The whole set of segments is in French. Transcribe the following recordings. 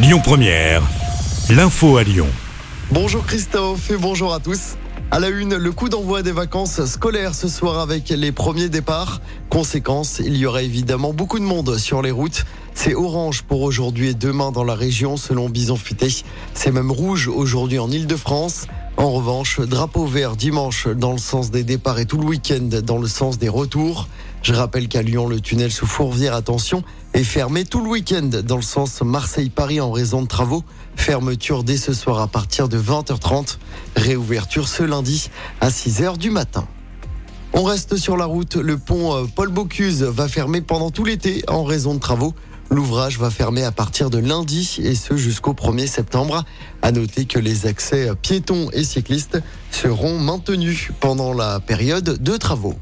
Lyon Première, l'info à Lyon. Bonjour Christophe et bonjour à tous. À la une, le coup d'envoi des vacances scolaires ce soir avec les premiers départs. Conséquence, il y aura évidemment beaucoup de monde sur les routes. C'est orange pour aujourd'hui et demain dans la région selon Bison Futé. C'est même rouge aujourd'hui en Ile-de-France. En revanche, drapeau vert dimanche dans le sens des départs et tout le week-end dans le sens des retours. Je rappelle qu'à Lyon, le tunnel sous Fourvière, attention, est fermé tout le week-end dans le sens Marseille-Paris en raison de travaux. Fermeture dès ce soir à partir de 20h30. Réouverture ce lundi à 6h du matin. On reste sur la route. Le pont euh, Paul Bocuse va fermer pendant tout l'été en raison de travaux. L'ouvrage va fermer à partir de lundi et ce jusqu'au 1er septembre. À noter que les accès piétons et cyclistes seront maintenus pendant la période de travaux.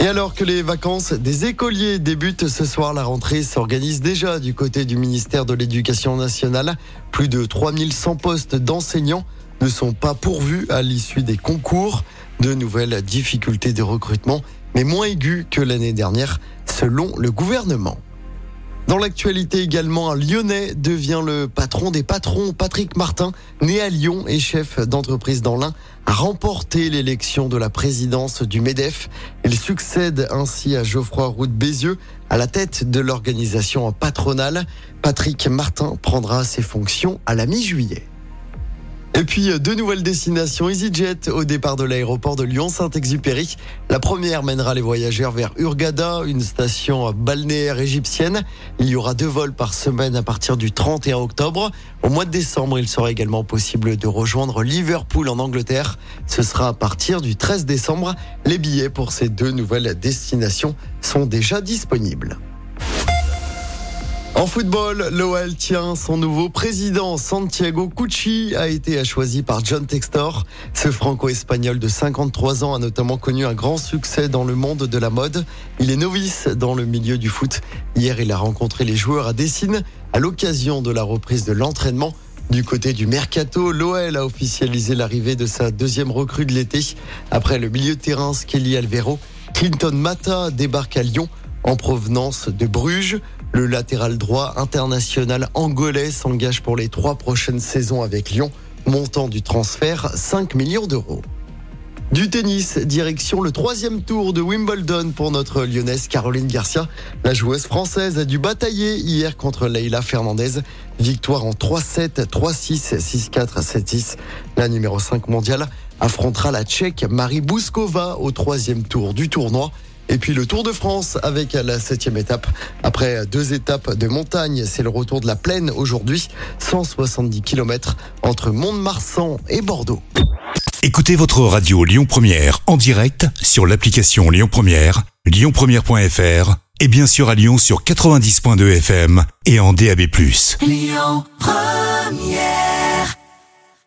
Et alors que les vacances des écoliers débutent ce soir, la rentrée s'organise déjà du côté du ministère de l'Éducation nationale. Plus de 3100 postes d'enseignants ne sont pas pourvus à l'issue des concours. De nouvelles difficultés de recrutement, mais moins aiguës que l'année dernière, selon le gouvernement. Dans l'actualité également, un Lyonnais devient le patron des patrons. Patrick Martin, né à Lyon et chef d'entreprise dans l'Ain, a remporté l'élection de la présidence du MEDEF. Il succède ainsi à Geoffroy Roux Bézieux à la tête de l'organisation patronale. Patrick Martin prendra ses fonctions à la mi-juillet. Et puis, deux nouvelles destinations EasyJet au départ de l'aéroport de Lyon-Saint-Exupéry. La première mènera les voyageurs vers Urgada, une station balnéaire égyptienne. Il y aura deux vols par semaine à partir du 31 octobre. Au mois de décembre, il sera également possible de rejoindre Liverpool en Angleterre. Ce sera à partir du 13 décembre. Les billets pour ces deux nouvelles destinations sont déjà disponibles. En football, l'OL tient son nouveau président. Santiago Cucci a été choisi par John Textor. Ce franco-espagnol de 53 ans a notamment connu un grand succès dans le monde de la mode. Il est novice dans le milieu du foot. Hier, il a rencontré les joueurs à Dessine à l'occasion de la reprise de l'entraînement. Du côté du mercato, l'OL a officialisé l'arrivée de sa deuxième recrue de l'été. Après le milieu de terrain Skelly Alvero, Clinton Mata débarque à Lyon en provenance de Bruges. Le latéral droit international angolais s'engage pour les trois prochaines saisons avec Lyon. Montant du transfert 5 millions d'euros. Du tennis, direction le troisième tour de Wimbledon pour notre lyonnaise Caroline Garcia. La joueuse française a dû batailler hier contre Leila Fernandez. Victoire en 3-7, 3-6, 6-4, 7-6. La numéro 5 mondiale affrontera la Tchèque Marie Bouskova au troisième tour du tournoi. Et puis le Tour de France avec la septième étape. Après deux étapes de montagne, c'est le retour de la plaine aujourd'hui. 170 km entre Mont-de-Marsan et Bordeaux. Écoutez votre radio Lyon Première en direct sur l'application Lyon Première, lyonpremière.fr et bien sûr à Lyon sur 90.2 FM et en DAB+. Lyon Première